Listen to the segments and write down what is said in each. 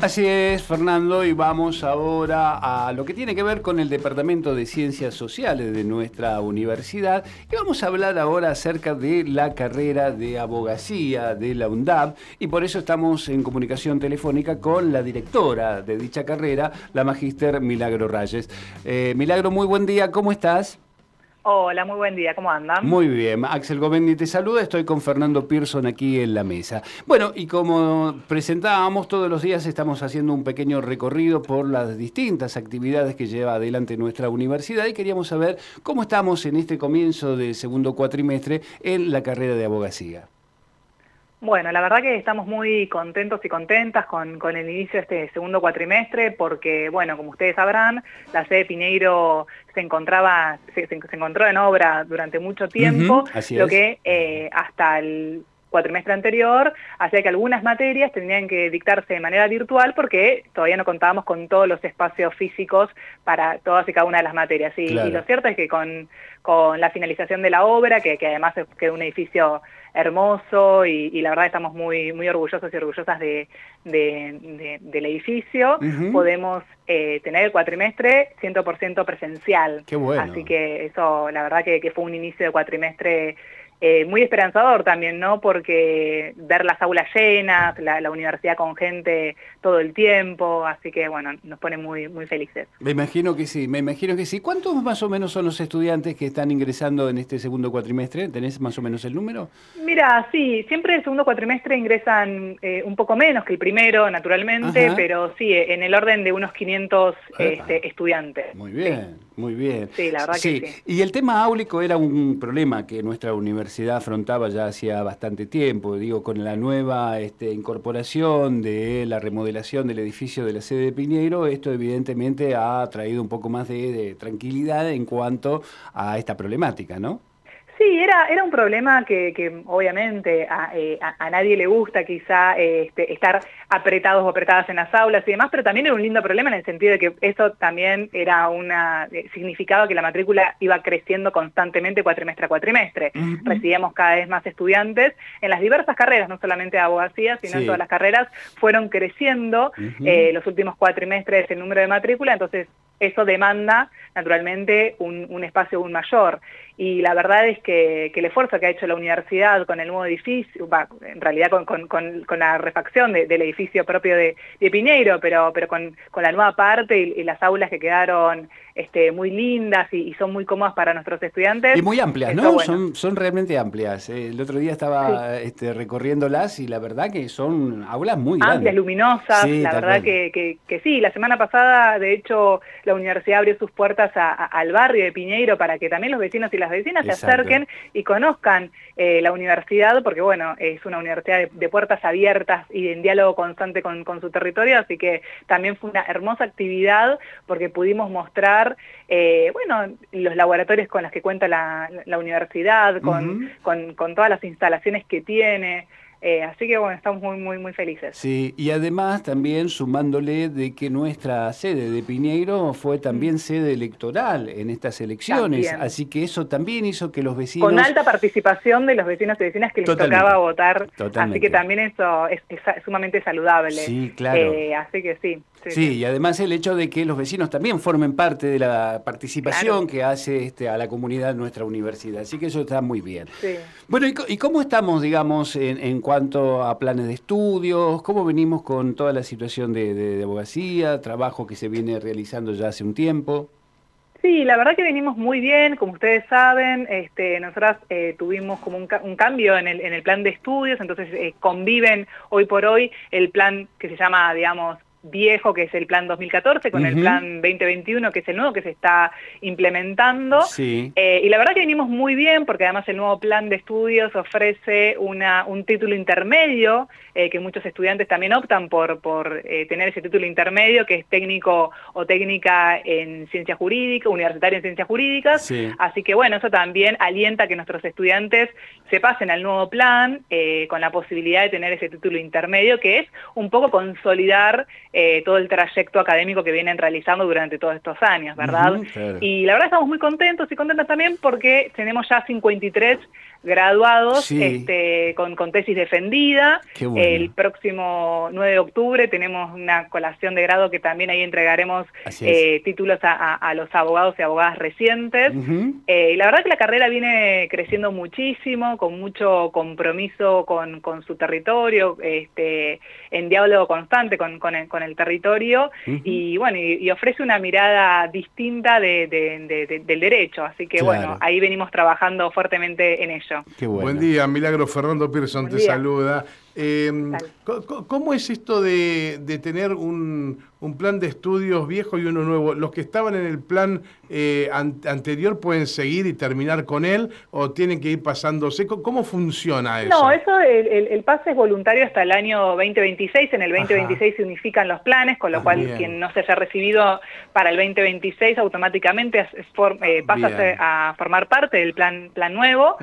Así es, Fernando, y vamos ahora a lo que tiene que ver con el Departamento de Ciencias Sociales de nuestra universidad. Y vamos a hablar ahora acerca de la carrera de abogacía de la UNDAB. Y por eso estamos en comunicación telefónica con la directora de dicha carrera, la magíster Milagro Rayes. Eh, Milagro, muy buen día, ¿cómo estás? Hola, muy buen día, ¿cómo andan? Muy bien, Axel Govendi te saluda, estoy con Fernando Pearson aquí en la mesa. Bueno, y como presentábamos, todos los días estamos haciendo un pequeño recorrido por las distintas actividades que lleva adelante nuestra universidad y queríamos saber cómo estamos en este comienzo del segundo cuatrimestre en la carrera de abogacía. Bueno, la verdad que estamos muy contentos y contentas con, el inicio de este segundo cuatrimestre porque, bueno, como ustedes sabrán, la sede Pineiro se encontraba, se, encontró en obra durante mucho tiempo, lo que eh, hasta el cuatrimestre anterior hacía que algunas materias tenían que dictarse de manera virtual porque todavía no contábamos con todos los espacios físicos para todas y cada una de las materias. Y, lo cierto es que con, con, la finalización de la obra, que, que además quedó un edificio hermoso y, la verdad estamos muy, muy orgullosos y orgullosas de, del edificio. Podemos eh, tener el cuatrimestre 100% presencial. Qué bueno. Así que eso, la verdad que, que fue un inicio de cuatrimestre eh, muy esperanzador también, ¿no? Porque ver las aulas llenas, la, universidad con gente todo el tiempo, así que bueno, nos pone muy, muy felices. Me imagino que sí, me imagino que sí. ¿Cuántos más o menos son los estudiantes que están ingresando en este segundo cuatrimestre? ¿Tenés más o menos el número? Mira, sí, siempre el segundo cuatrimestre ingresan eh, un poco menos que el primero, naturalmente, pero sí, en el orden de unos 500 este, estudiantes. Muy bien. Muy bien. Sí, la verdad que sí. Y el tema áulico era un problema que nuestra universidad afrontaba ya hacía bastante tiempo. Digo, con la nueva este, incorporación de la remodelación del edificio de la sede de Piñeiro, esto evidentemente ha traído un poco más de tranquilidad en cuanto a esta problemática, ¿no? Sí, era, era un problema que, obviamente eh, a, nadie le gusta quizá este, estar apretados o apretadas en las aulas y demás, pero también era un lindo problema en el sentido de que eso también era una eh, significaba que la matrícula iba creciendo constantemente cuatrimestre a cuatrimestre. Recibíamos cada vez más estudiantes en las diversas carreras, no solamente de abogacía, sino en todas las carreras, fueron creciendo eh, los últimos cuatrimestres el número de matrícula, entonces eso demanda naturalmente un, un espacio aún mayor. Y la verdad es que, el esfuerzo que ha hecho la universidad con el nuevo edificio, en realidad con, la refacción del edificio propio de, Piñeiro, pero, pero con, la nueva parte y, las aulas que quedaron este, muy lindas y, son muy cómodas para nuestros estudiantes. Y muy amplias, ¿no? Son, son realmente amplias. Eh, el otro día estaba este, recorriéndolas y la verdad que son aulas muy grandes. Amplias, luminosas, la verdad que, que, sí. La semana pasada, de hecho, la universidad abrió sus puertas al barrio de Piñeiro para que también los vecinos y las vecinas se acerquen y conozcan eh, la universidad, porque bueno, es una universidad de, puertas abiertas y en diálogo constante con, su territorio, así que también fue una hermosa actividad porque pudimos mostrar, eh, bueno, los laboratorios con los que cuenta la, universidad, con, con todas las instalaciones que tiene, eh, así que bueno, estamos muy, muy, muy felices. Sí, y además también sumándole de que nuestra sede de Piñeiro fue también sede electoral en estas elecciones, así que eso también hizo que los vecinos... Con alta participación de los vecinos y vecinas que les tocaba votar, así que también eso es, sumamente saludable. Sí, claro. Eh, así que sí. Sí, y además el hecho de que los vecinos también formen parte de la participación que hace este, a la comunidad nuestra universidad. Así que eso está muy bien. Bueno, ¿y, cómo estamos, digamos, en, cuanto a planes de estudios? ¿Cómo venimos con toda la situación de, abogacía, trabajo que se viene realizando ya hace un tiempo? Sí, la verdad que venimos muy bien, como ustedes saben, este, nosotras eh, tuvimos como un, cambio en el, en el, plan de estudios, entonces eh, conviven hoy por hoy el plan que se llama, digamos, viejo, que es el plan 2014, con el plan 2021, que es el nuevo que se está implementando. Eh, y la verdad que venimos muy bien, porque además el nuevo plan de estudios ofrece una, un título intermedio, eh, que muchos estudiantes también optan por, por eh, tener ese título intermedio, que es técnico o técnica en ciencias jurídicas, universitario en ciencias jurídicas. Así que bueno, eso también alienta a que nuestros estudiantes se pasen al nuevo plan, con la posibilidad de tener ese título intermedio, que es un poco consolidar eh, todo el trayecto académico que vienen realizando durante todos estos años, ¿verdad? Y la verdad estamos muy contentos y contentas también porque tenemos ya 53 graduados este, con, con, tesis defendida. El próximo 9 de octubre tenemos una colación de grado que también ahí entregaremos eh, títulos a, los abogados y abogadas recientes. Eh, y la verdad que la carrera viene creciendo muchísimo, con mucho compromiso con, con su territorio, este, en diálogo constante con, con, el, con el territorio y bueno, y, ofrece una mirada distinta de, del derecho. Así que bueno, ahí venimos trabajando fuertemente en ello. Buen día, Milagro Fernando Pearson te saluda. Eh, ¿Cómo es esto de, tener un, plan de estudios viejo y uno nuevo? ¿Los que estaban en el plan eh, anterior pueden seguir y terminar con él o tienen que ir pasándose? ¿Cómo funciona eso? No, eso, el, pase es voluntario hasta el año 2026. En el 2026 se unifican los planes, con lo ah, cual quien no se haya recibido para el 2026 automáticamente eh, pasa a formar parte del plan, plan nuevo,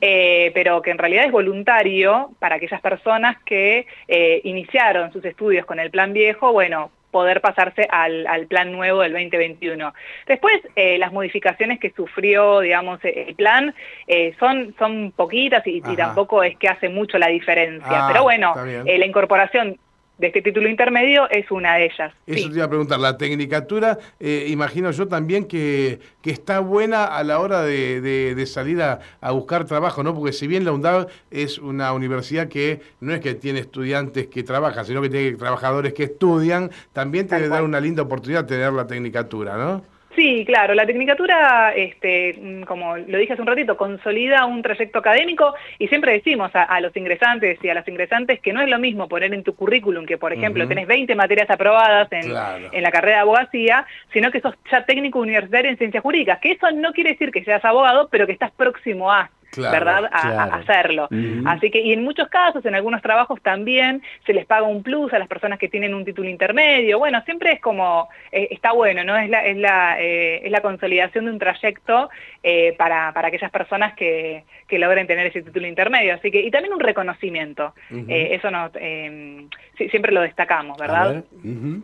pero que en realidad es voluntario para aquellas personas que eh, iniciaron sus estudios con el plan viejo, bueno, poder pasarse al, plan nuevo del 2021. Después, eh, las modificaciones que sufrió, digamos, el plan eh, son, son poquitas y, tampoco es que hace mucho la diferencia. Ah, Pero bueno, la incorporación de este título intermedio es una de ellas. Eso te iba a preguntar, la tecnicatura, eh, imagino yo también que, que, está buena a la hora de, salir a, buscar trabajo, ¿no? Porque si bien la UNDAV es una universidad que no es que tiene estudiantes que trabajan, sino que tiene trabajadores que estudian, también te debe dar una linda oportunidad tener la tecnicatura, ¿no? Sí, claro, la tecnicatura, este, mm, como lo dije hace un ratito, consolida un trayecto académico y siempre decimos a, los ingresantes y a las ingresantes que no es lo mismo poner en tu currículum que, por ejemplo, tenés 20 materias aprobadas en, en, la carrera de abogacía, sino que sos ya técnico universitario en ciencias jurídicas, que eso no quiere decir que seas abogado, pero que estás próximo a ¿verdad? A, hacerlo. Así que, y en muchos casos, en algunos trabajos también se les paga un plus a las personas que tienen un título intermedio. Bueno, siempre es como, eh, está bueno, ¿no? Es la, es la, eh, es la consolidación de un trayecto eh, para, para aquellas personas que, que logren tener ese título intermedio. Así que, y también un reconocimiento. eso nos, em, siempre lo destacamos, ¿verdad?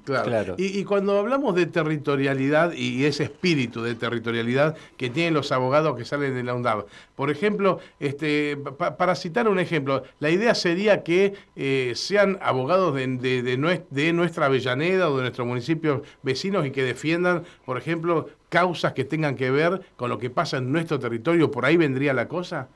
claro. Y, y, cuando hablamos de territorialidad y ese espíritu de territorialidad que tienen los abogados que salen de la UNDAV, por ejemplo, ejemplo, este, para citar un ejemplo, la idea sería que eh, sean abogados de, de, nuestra Avellaneda o de nuestros municipios vecinos y que defiendan, por ejemplo, causas que tengan que ver con lo que pasa en nuestro territorio. ¿Por ahí vendría la cosa?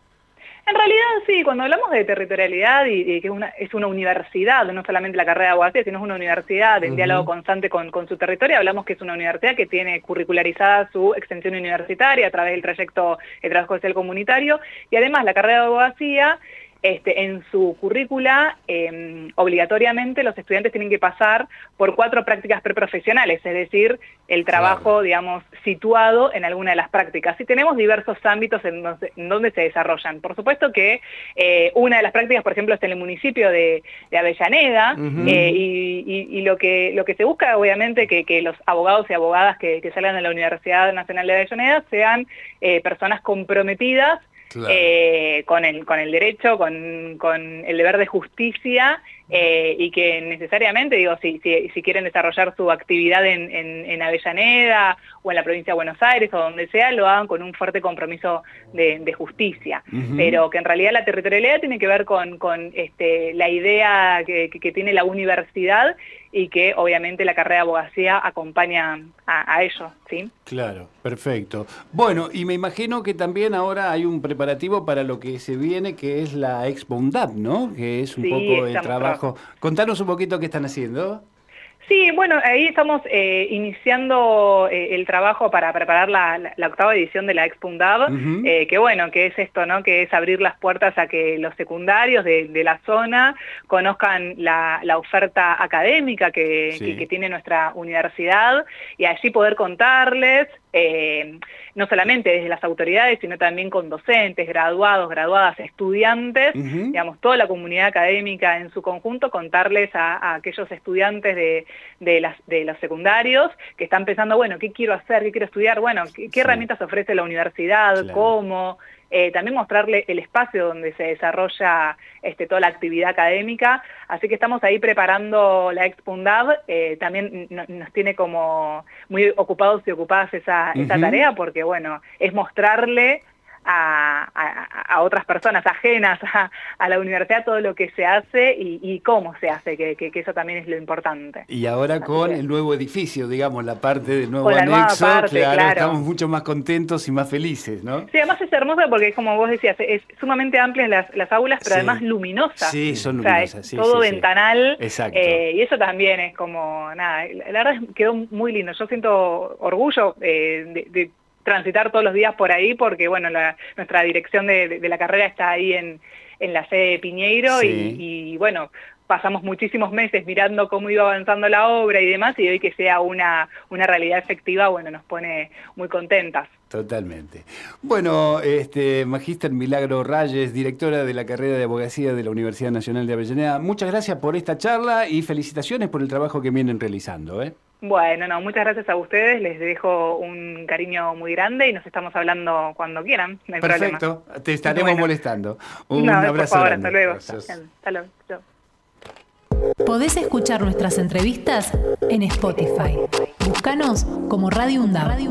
En realidad sí, cuando hablamos de territorialidad y, que una, es una universidad, no solamente la carrera de abogacía, sino es una universidad en diálogo constante con, con, su territorio, hablamos que es una universidad que tiene curricularizada su extensión universitaria a través del trayecto de trabajo social comunitario y además la carrera de abogacía este, en su currícula, em, obligatoriamente los estudiantes tienen que pasar por cuatro prácticas preprofesionales, es decir, el trabajo, digamos, situado en alguna de las prácticas. Y tenemos diversos ámbitos en donde, se desarrollan. Por supuesto que eh, una de las prácticas, por ejemplo, es en el municipio de, Avellaneda, eh, y, lo, que, lo que se busca, obviamente, que, que los abogados y abogadas que, salgan de la Universidad Nacional de Avellaneda sean eh, personas comprometidas eh, con, el, con el derecho, con, con el deber de justicia eh, y que necesariamente, digo, si, si, quieren desarrollar su actividad en, en, Avellaneda o en la provincia de Buenos Aires o donde sea, lo hagan con un fuerte compromiso de, justicia. Pero que en realidad la territorialidad tiene que ver con, con este, la idea que, que, tiene la universidad y que obviamente la carrera de abogacía acompaña a, ello, ¿sí? Claro, perfecto. Bueno, y me imagino que también ahora hay un preparativo para lo que se viene, que es la Expo UNDAP, ¿no? Que es un poco el trabajo Contanos un poquito qué están haciendo. Sí, bueno, ahí estamos eh, iniciando eh, el trabajo para preparar la, octava edición de la Expo eh, que bueno, que es esto, ¿no? Que es abrir las puertas a que los secundarios de, la zona conozcan la, oferta académica que, tiene nuestra universidad y allí poder contarles eh, no solamente desde las autoridades, sino también con docentes, graduados, graduadas, estudiantes, digamos, toda la comunidad académica en su conjunto, contarles a, aquellos estudiantes de, de, las, de los secundarios que están pensando, bueno, ¿qué quiero hacer? ¿Qué quiero estudiar? Bueno, ¿qué, herramientas ofrece la universidad? ¿Cómo? Eh, también mostrarle el espacio donde se desarrolla este, toda la actividad académica, así que estamos ahí preparando la Expundab, eh, también nos tiene como muy ocupados y ocupadas esa, esa tarea, porque bueno, es mostrarle a, otras personas ajenas a, la universidad todo lo que se hace y, cómo se hace, que, eso también es lo importante. Y ahora con el nuevo edificio, digamos, la parte del nuevo anexo, claro, estamos mucho más contentos y más felices, ¿no? Sí, además es hermoso porque, como vos decías, es sumamente amplias las, las aulas, pero además luminosas. Sí, son luminosas, todo ventanal. Exacto. Eh, y eso también es como, nada, la verdad quedó muy lindo. Yo siento orgullo eh, de transitar todos los días por ahí porque, bueno, nuestra dirección de, la carrera está ahí en, la sede de Piñeiro y, bueno, pasamos muchísimos meses mirando cómo iba avanzando la obra y demás, y hoy que sea una, una realidad efectiva, bueno, nos pone muy contentas. Totalmente. Bueno, este, Magíster Milagro Rayes, directora de la carrera de abogacía de la Universidad Nacional de Avellaneda, muchas gracias por esta charla y felicitaciones por el trabajo que vienen realizando. ¿eh? Bueno, no, muchas gracias a ustedes, les dejo un cariño muy grande y nos estamos hablando cuando quieran, no hay Perfecto, te estaremos molestando. Un abrazo. Por hasta luego. Hasta luego. Podés escuchar nuestras entrevistas en Spotify. Búscanos como Radio Unda. Radio